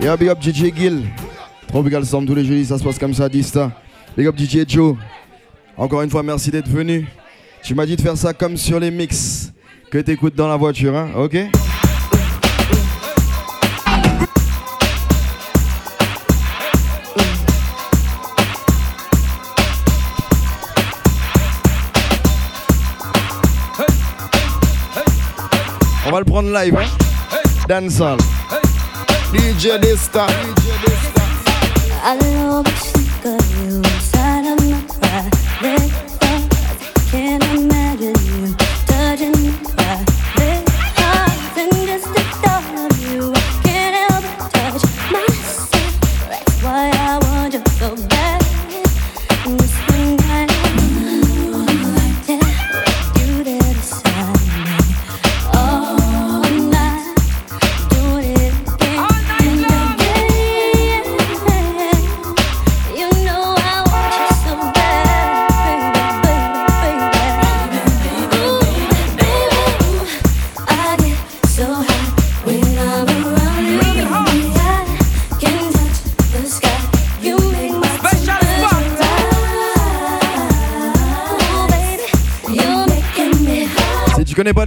Yeah, big up DJ Gill. Tropical Storm tous les jeudis, ça se passe comme ça, Dista. Big up DJ Joe. Encore une fois, merci d'être venu. Tu m'as dit de faire ça comme sur les mix que t'écoutes dans la voiture, hein, ok? On va le prendre live, hein Dancehall. DJ Dysta. I love to think of you inside of my private thoughts. Can't imagine you touching my private thoughts. And just the thought of you, I can't help but touch. That's why I want you so bad.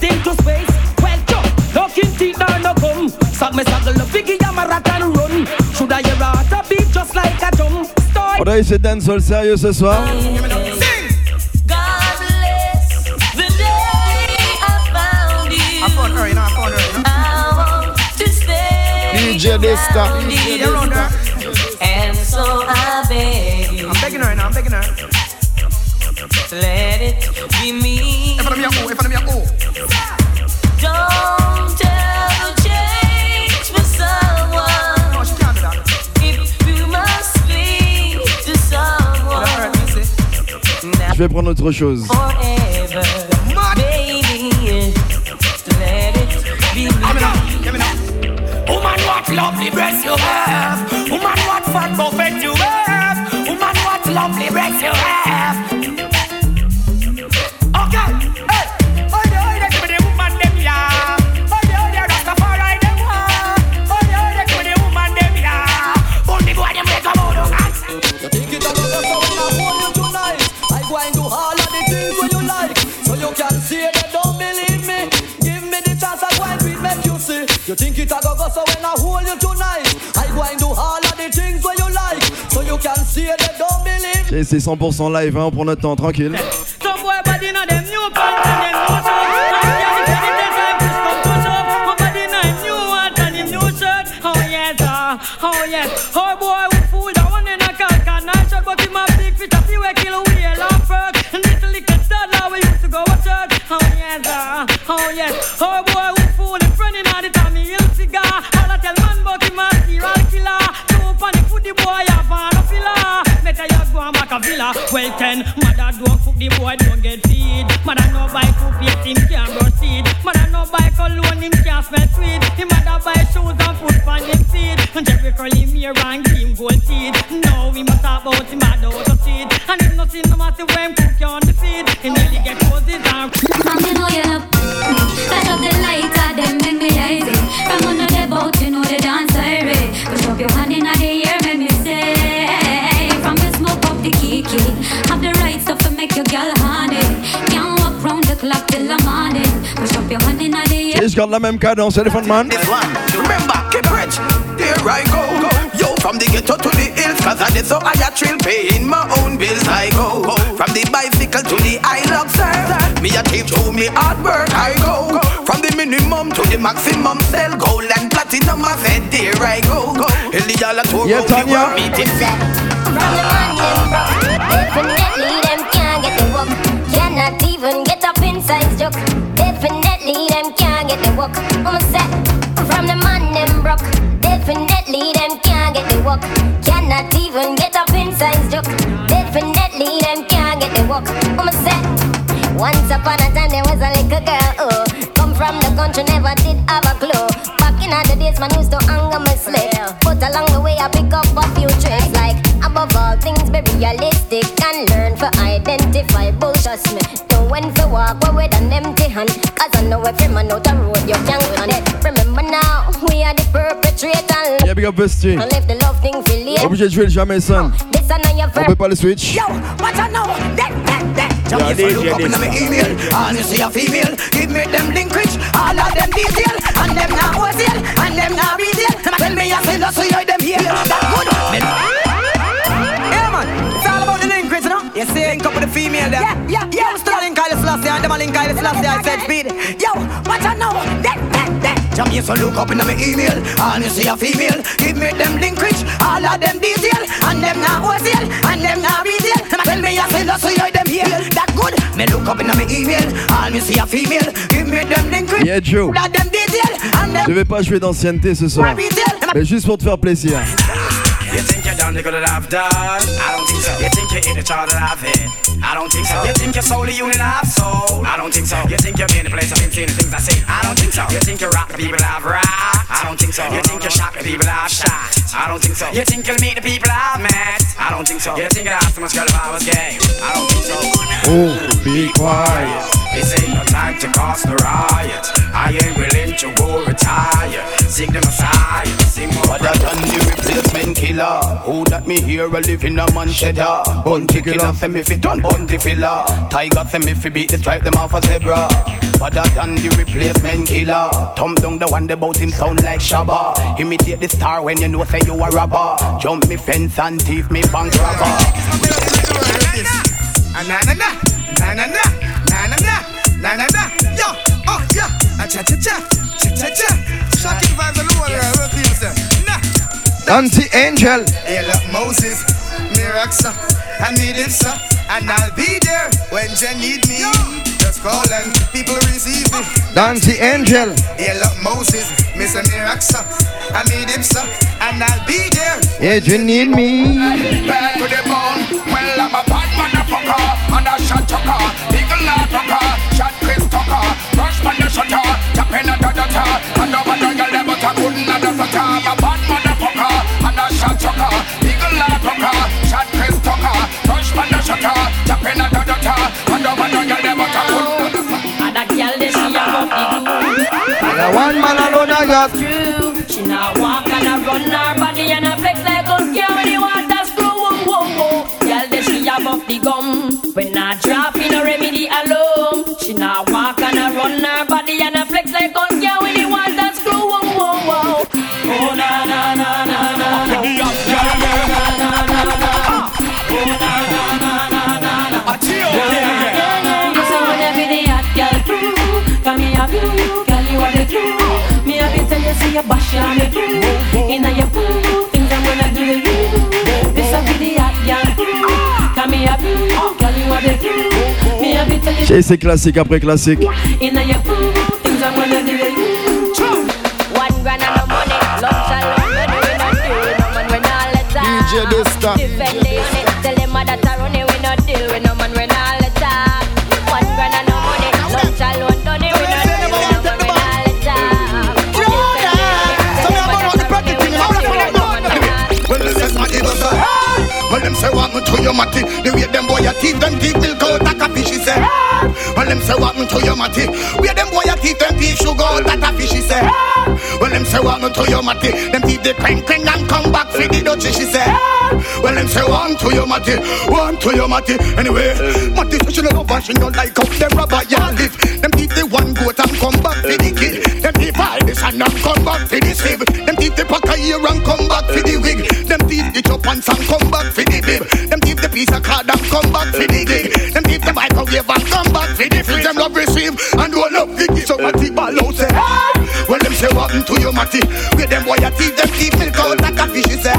rocket, head into space. Well, jump, looking teeth now no come. Suck me suckle the figgy, I'm a rat and run. Should I hear a heart beat just like a drum? Start. On a essayer de dancehall sérieux ce soir. God bless the day I found you. I found her, you know, I found her. You know? I want to stay DJ Dysta. you. And so I beg you, I'm begging her, you know, I'm begging her. let it be me. In front of me, Je vais prendre autre chose. forever, Mad. baby. Let it be Give me me. now, give me now. Woman, what lovely breasts you have. Woman, what fat buffet you have. Woman, what lovely breasts you have. You can say that don't believe me Give me the chance I go and make you see You think it a go go so when I hold you tonight I go and do all of the things what you like. So you can say that don't believe. Et C'est 100% live, hein, on prend notre temps, tranquille. Back a villa. Well ten, mother don't cook the boy don't get feed. Mother no buy cook yet him can't proceed. Mother no buy cologne him can't smell sweet. Him mother buy shoes and food on him feet. And Jerry curl him hair and him gold teeth. Now we must talk about him mad out of seed. And him not see no matter when him cook you on the feed. He nearly get roses and From you know you love Light up the lighter, them make me lazy From under the boat, you know the dance irie eh. Push up your hand in the air, je garde la même cadence, Elephant Man. This one, remember, keep rich. There I go, go. Yo, from the ghetto to the hills, cause I did so I a thrill paying my own bills. I go, go. From the bicycle to the Hilux, sir. Me a team to me hard work. I go, go. From the minimum to the maximum sell. Gold and platinum, I said, there I go, go. Eliala to Yeah, Tanya. me meeting fee. From the morning, definitely them can't get the work. Cannot even get joke. Definitely them can't get the work. I'ma say from the man them broke. Definitely, them can't get the work. Cannot even get up inside joke. Definitely them can't get the work. I'ma say, once upon a time there was a little girl. Oh, come from the country, never did have a clue. Back in the days, man used to anger my slave. But along the way, I pick up a few tricks like above all things, be realistic and learn to identify bullshit. Me know when to walk away with an empty hand. Cause I know if you're man out the road, you can't run it. Remember now, we are the perpetrators. Yeah, big up Vesti. And left the love thing for later. Obligé de jouer le Jamaican. This and now your On peut pas le switch. Yo, what I know? That, that, that. Jump Yeah, if you DJ look up in this my email, and you see a female, give me them link rich, all of them detail, and them not wholesale, and them not retail. Tell me I say no, so you them here. That good. Yeah, man. It's all about the link rich, you know. You see, link up with the female there. Yeah, yeah, yeah. Selassie, and them a link Kyle Selassie. I said speed. Yo, I? That, that, that. Jump here, so look up in my email, and you see a female, give me them link rich, all of them detail, and them not wholesale, and them not retail. A tell me I say no, so you them here. That good. Me look up in my email, and you see a female, give me them link rich, Yeah, Joe. all of them detail, and Je them vais pas jouer d'ancienneté ce soir. not retail. Them a Mais juste pour te faire plaisir. You you're the good that I've done? I don't think so. You think you're in the chart that I've hit? I don't think so. You think you're solely union I've sold? I don't think so. You think you've been the place I've been seeing the things I see? I don't think so. You think you rock the people I've rocked? I don't think so. You think you shock the people I've shot? I don't think so. You think you'll meet the people I've met? I don't think so. You think I'd ask too much girl if I was gay? I don't think so. Oh, be quiet. This ain't no time to cause the riot. I ain't willing to go retire. Sing the Messiah, sing more. Other than the replacement killer Who that me hear a live in a man shedder Bounty Killer say me fi done bunty filler Tiger say me fi beat the stripe them off a zebra Other than the replacement killer Thumb down the one about him sound like Shabba Imitate the star when you know say you a robber Jump me fence and thief me bank robber Na na na na na na na na na na na na yo oh yeah a cha cha cha cha cha cha. Shocking vibes alone yeah what people say nah. Anti Angel. hey look Moses Miraxa I need it sir. And I'll be there when you need me. Just call and people receive me. Anti Angel. hey look Moses Mr. Miraxa I need him sir. And I'll be there. Yeah, you need me. Back to the bone. Well I'm a bad motherfucker. And a shot your chucker Eagle not fucker Shot Chris got. True. She now walk and a run her body and a flex like a girl when the water screw. Whoa, whoa, whoa. Girl they see above the gum. When I drop in a remedy alone. She now walk and a run her body and a flex like a girl when the water screw. Whoa, whoa, whoa. Oh na na na na na na. You say wanna be the hot girl too Come here have you your I'm gonna a. C'est classique après classique. Say what me to your matty. The way them boy a teeth, them teeth milk out like a fish, he say. Well, them say what me to your matty. Where them boy a teeth, them teeth sugar out like a fish, he say. Well, them say what me to your matty. Them teeth they crank crank and come back for the dutchie, she say. Well, them say one to your matty, one to your matty. Anyway, matty say she love and she don't like how them rubber yard live. Them teeth they one goat and come back for the kid. Them teeth buy this and come back for the slave. Them teeth they pack a ear and come back for the wig. Pants and come back for the bib. Them teeth the piece of card and come back for the gig. Them teeth the microwave and come back for the fridge. Them love receive and don't love the gift. So matty ball out say, well them say what to your matty? Where them boy teeth, them teeth milk out like a fish. Say,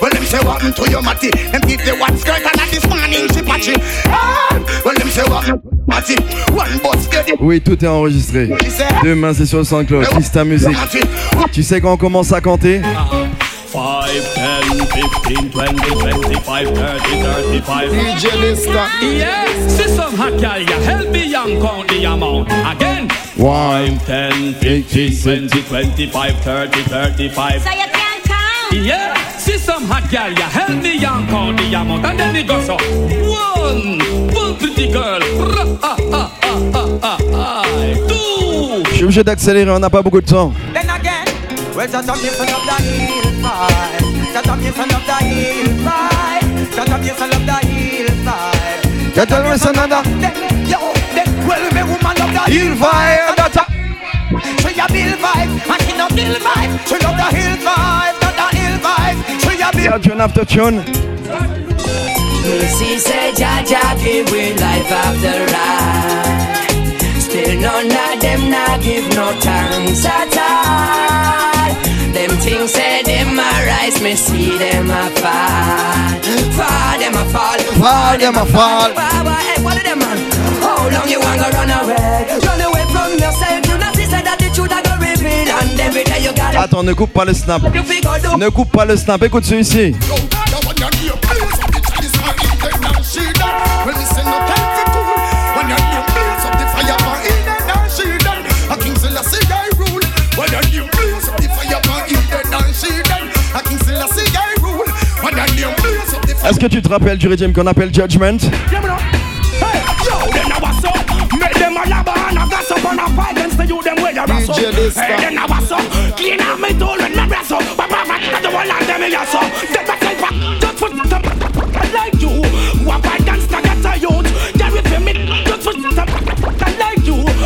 well them say what to your matty? Them teeth the one skirt and at this morning she patchy. Well them say what matty? One. Oui, tout est enregistré. Demain, c'est sur le SoundCloud. Kiss ta musique. matty. Tu sais quand on commence à compter 5, 10, 15, 20, 25, 30, 35. DJ Lister. Yes, see some hot gal, ya help me young count the amount. Again. One. 5, 10, 15, 20, 25, 30, 35. So you can't count. Yeah, see some hot gal, ya help me young count the amount. And then it goes so. One, one pretty girl. Ra, ah, ah, ah, ah, ah, ah. Two. Je suis obligé d'accélérer, on n'a pas beaucoup de temps. Then again, well, shut up, yes, I love the heel five. Shut up, yes, I love the heel five. Shut up, yes, I love the heel five. Y'a tellement ça nada. Then, yo, then, well, me woman love the Il va et data. She a bill vibe, and she no bill vibe. She love the hill vibe, not the hill vibe. She a bill. Yeah, tune after tune. Missy say Jaja give we life after life. None of them not give no thanks at all. Them things say them a rise, me see them a fall. Fall them a fall, Fall, them a fall. Baba, hey, what them man? How long you want to run away? Run away from yourself. You not see that the truth I go reveal, and every day you gotta. Attends, ne coupe pas le snap. Ne coupe pas le snap. Écoute celui-ci. Est-ce que tu te rappelles du rythme qu'on appelle Judgment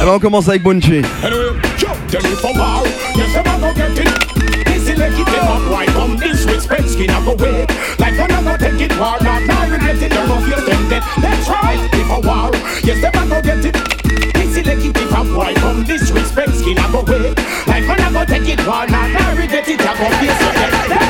Alors on commence avec Bunchi. Up. This go war. Not now regret it. Don't feel tempted. Let's try if a war. Yes, them gonna get it. It if a boy this with skin go away. Like I'm gonna take it war. Not now regret it. I go tempted.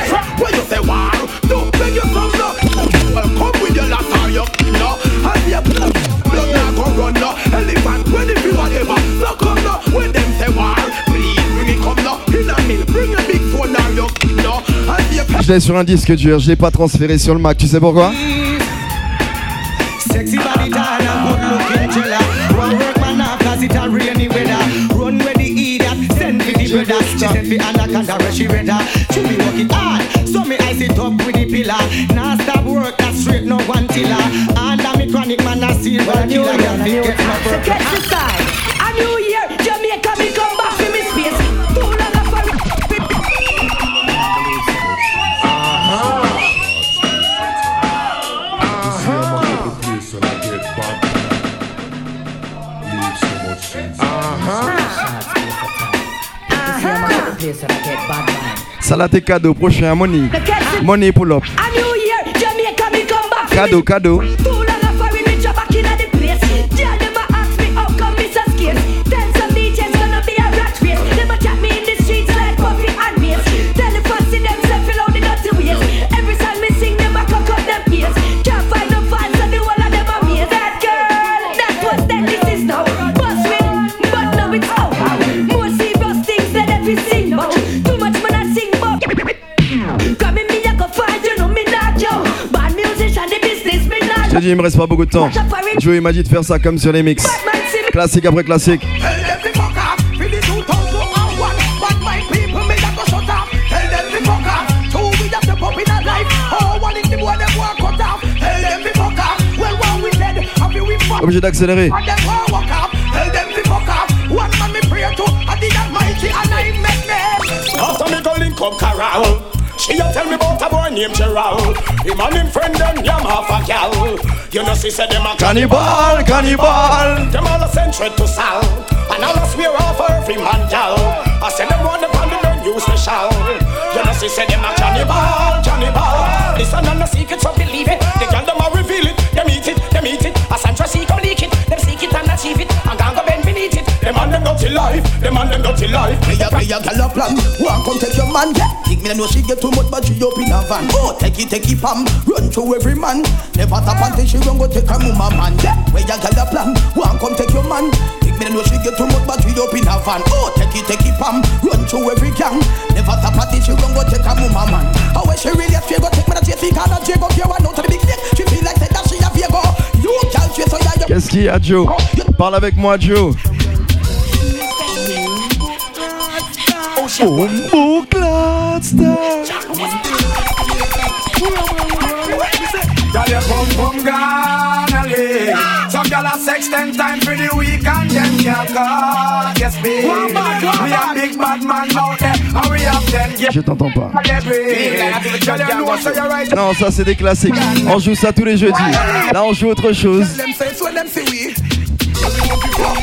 sur un disque dur, je l'ai pas transféré sur le Mac, tu sais pourquoi? Là tes cadeaux, prochain Money. Money pull up. A new Je te dis, il me reste pas beaucoup de temps. Je il m'a de faire ça comme sur les mix. Classique après classique. Obligé d'accélérer. She a tell me about a boy named Gerald. Him and him friend them yam half a gal. You know she said them a Cannibal, cannibal. them all a send straight to Sal And all a swear off every man gal I said them want the don't use special You know she said them a cannibal, cannibal Listen and the secret so believe it party life. Me a me a gyal a plan. One come take your man. Yeah. Think me know she get too much, but she up in a van. Oh, take it, take it, pam. Run to every man. Never tap until she run go take a mama man. Yeah. Me a gyal a plan. One come take your man. Think me know she get too much, but she up in a van. Oh, take it, take it, pam. Run to every gang. Never tap until she run go take a mama man. How when she really a go take me to JC car, not Jacob. No to the big dick. She feel like that she a Virgo. You can't chase her, yeah. Qu'est-ce qu'il y a, Joe oh, Parle avec moi, Joe. Je t'entends pas. Non, ça c'est des classiques. On joue ça tous les jeudis. Là, on joue autre chose.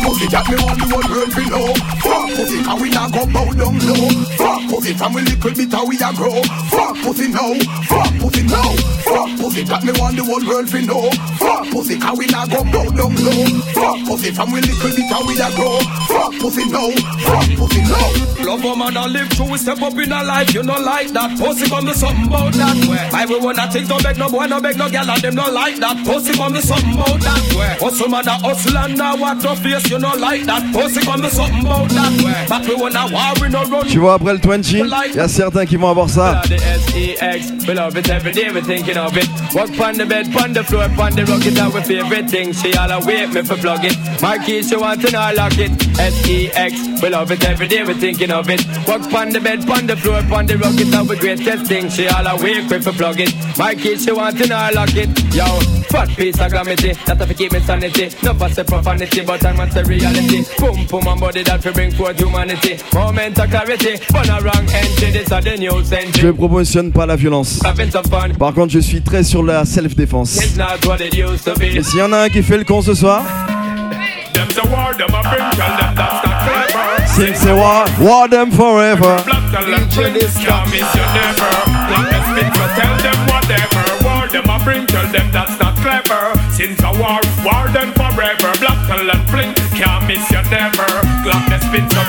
We. Pussy, that me want the whole world to know. Fuck pussy, and we not go bow down low. Fuck pussy, from a little bit how we a grow. Fuck pussy now, fuck pussy now. Fuck pussy, that me want the whole world to know. Fuck pussy, and we not go bow down low. Fuck pussy, from a little bit how we a grow. Fuck pussy now, fuck pussy now. Love a man and live through, step up in a life, you know like that. Pussy come to something about that way. Bible wanna think, don't beg no boy, no beg no girl, and them no like that. Pussy come to something about that way. Hustle man a hustle and now what no face, you know like that. Pussy come to something about that way. But we wanna war, we no run. Tu vois, après le 20, il y a certains qui vont avoir ça. We love it every day, we thinking of it. Walk on the bed, on the floor, on the rocket, that we favorite thing. She all await me for plug it. My keys, she want to know lock it. S-E-X, we love it every day, we thinking of it. Walk on the bed, on the floor, on the rocket, that we greatest thing. She all awake me for plug it. My keys, she want to know lock it. Yo, fat piece of glamity, that have to keep me sanity. No pass the profanity, but I want the reality. Boom, boom, and body that we bring forth humanity. Moment of clarity, on a wrong entry, this is the new century. Je ne promotionne pas la violence. Having some fun. Par contre, je suis très sur la self-défense. It's not what it used to be. Et s'il y en a un qui fait le con ce soir, Them the war, them a bring, tell them that's not clever. c'est c'est war, war them forever. Black talent bring, can't miss you never. Black and spit, so tell them whatever. War, them a bring, tell them that's not clever. Since a war, war them forever. Black talent bring, can't miss you never. Black and spit, so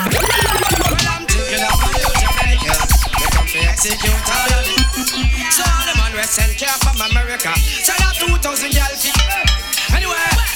Taking up on you, Jamaica. We come to execute all of it. So all the man we send care from America. So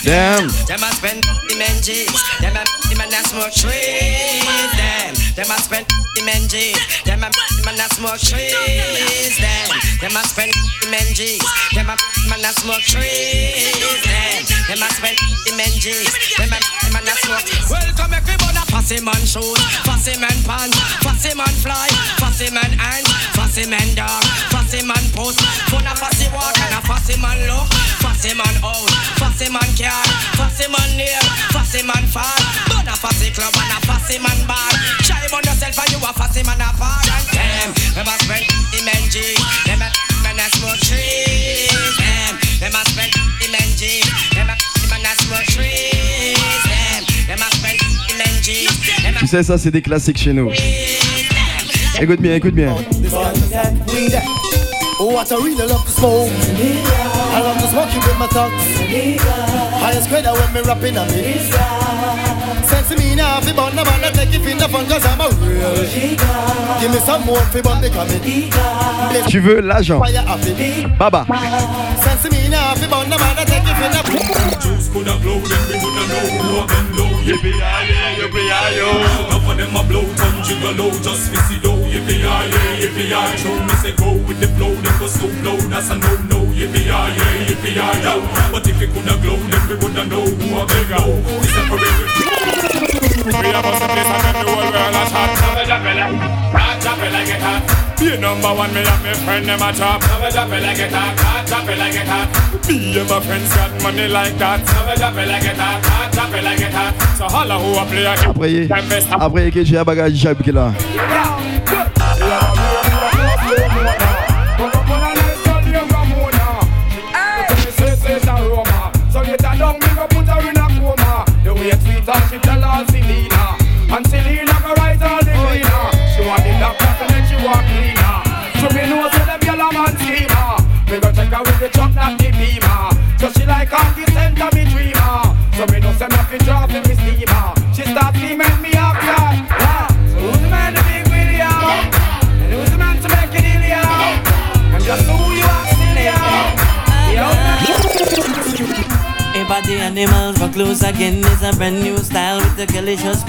Damn. Them a spend the men G's. Them a the man that smoke trees. Them. Them a spend the men G's. Them a the man that smoke trees. Them. Them a spend the men G's. Them a the man that smoke trees. Them. Them a spend the men G's. Them a the man that smoke. Welcome everybody. Fussy man shoes, fussy man pants, fussy man fly, fussy man ant, fussy man dog, fussy man post, fun a fussy walk and a fussy man look, fussy man out, fussy man car, fussy man near, fussy man far, bun a fussy club and a fussy man bar. On yourself and you a fussy man and them, them a spend G, them a man a smoke trees, them, them a spend the men G, them a man a smoke trees, them, them a spend the men G, them a Tu sais, ça c'est des classiques chez nous. Écoute bien, écoute bien. Oh, what I really love to smoke. I love to smoke it with my thugs. Highest grade when me rapping on me. Sense me now, fi bun the man that take it in the fun cause I'm a real. Give me some more fi bun the coming. Tu veux l'agent. Baba. Sense me now, fi bun the man that take it in the Juice coulda blow, then we woulda know who of them low. Yippee-yi-yi, yippee-yi-yo. Enough of them a blow, come jiggle low, just fi see though. Yippee-yi-yi, yippee-yi, show me say go with the flow, then go so low, that's a no-no. Yippee-yi-yi, yippee-yi-yo. But if it coulda glow, then we woulda know who of them low. We separate we have us a place and then the whole world a. Never drop it like, drop it like it hot. Be number one, me and my friend them a top. Never drop like it hot, it like it hot. And my friends got money like that. Never drop like it hot, it like it hot. So holla who a play a Après, après que j'ai qui est là. Everybody animals for close again. It's a brand new style with the delicious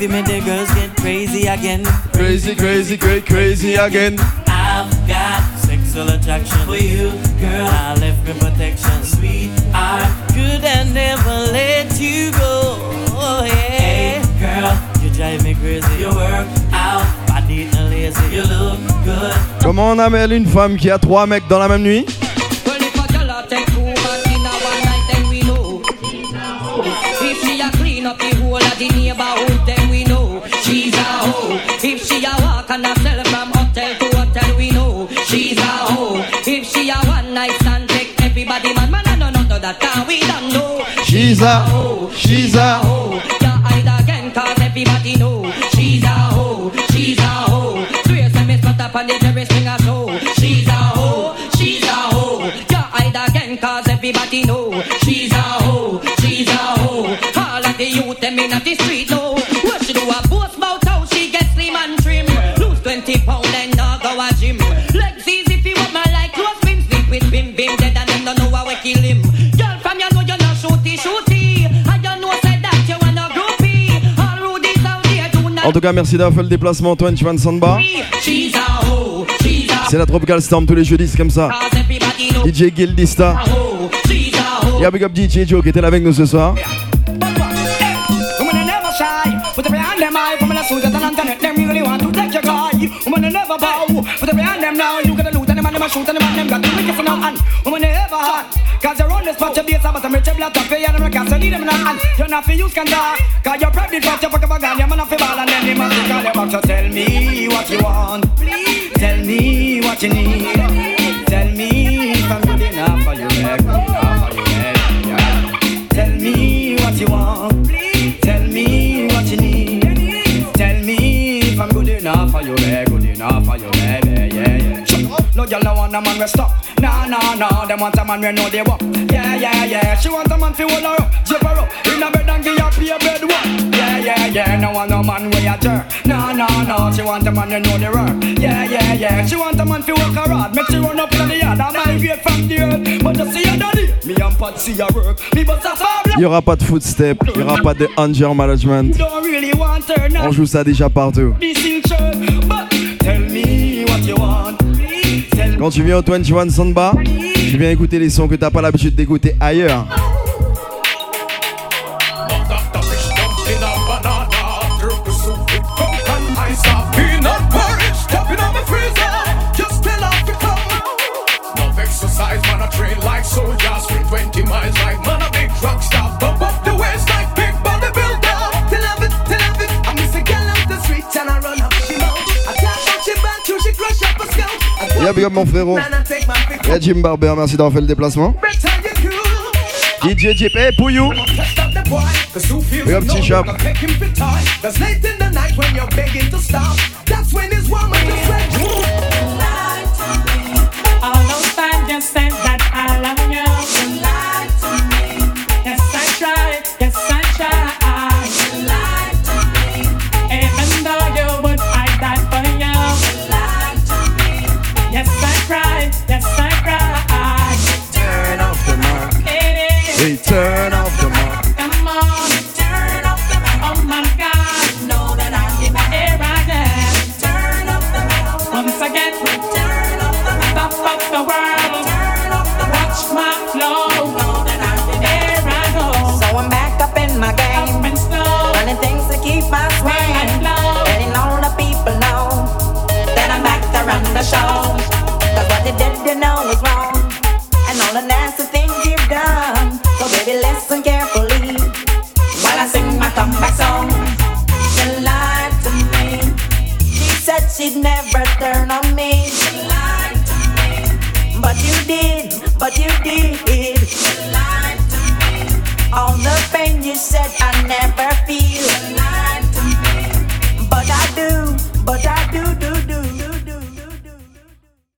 you the girls get crazy again. Crazy, crazy, great, crazy again. I've got sex sexual attraction for you, girl. I left for protection, sweet. I could have never let you go. Oh, yeah. Hey, girl, you drive me crazy. You work out, body and lazy. You look good. Comment on appelle une femme qui a trois mecs dans la même nuit? And sell from hotel to hotel, we know she's a hoe. If she a one night stand, take everybody man, man, I know none of that, can we don't know. She's a, hoe, she's a. hoe. Yeah, hide again, cause everybody know she's a hoe, she's a hoe. Swear say me spot up on the En tout cas, merci d'avoir fait le déplacement, Antoine Van Samba. She's a hoe, she's a C'est la Tropical Storm tous les jeudis, c'est comme ça. DJ Gildista. hoe, she's a hoe. Et un big up DJ Joe qui était là avec nous ce soir. Shoot and them and them got woman are ever hot. Cause you're on this spot, I'm I need them now and you're not for use can. Cause you're you're you're man ball and then the man call you back, so tell me what you want. Please. Tell me what you need. Tell me if I'm good enough for you, good enough for you. Tell me what you want. Tell me what you need. Tell me if I'm good enough for good enough for you. No girl no want a man we stop. Nah, nah, nah. Them want a man we know they walk. Yeah, yeah, yeah. She want a man fi hold her up, zip her up in a bed and give her pay bed work. Yeah, yeah, yeah. No want no man we a jerk. Nah, nah, nah. She want a man we know they work. Yeah, yeah, yeah. She want a man fi work hard. Make she run up in the yard and migrate from the earth. But you see her daddy, me and Pat see her work. Me but a Il n'y aura pas de footstep, n'y aura pas de anger management. Don't really want her now. On joue ça déjà partout. Tell me what you want. Quand tu viens au 21 Samba, tu viens écouter les sons que t'as pas l'habitude d'écouter ailleurs. Y'a bien mon frérot. Y'a Jim Barber, merci d'avoir fait le déplacement. DJ Jip, hey, pour you. Big up That's the night when you're begging to. That's when it's warm and but you did. All the pain you said I never feel.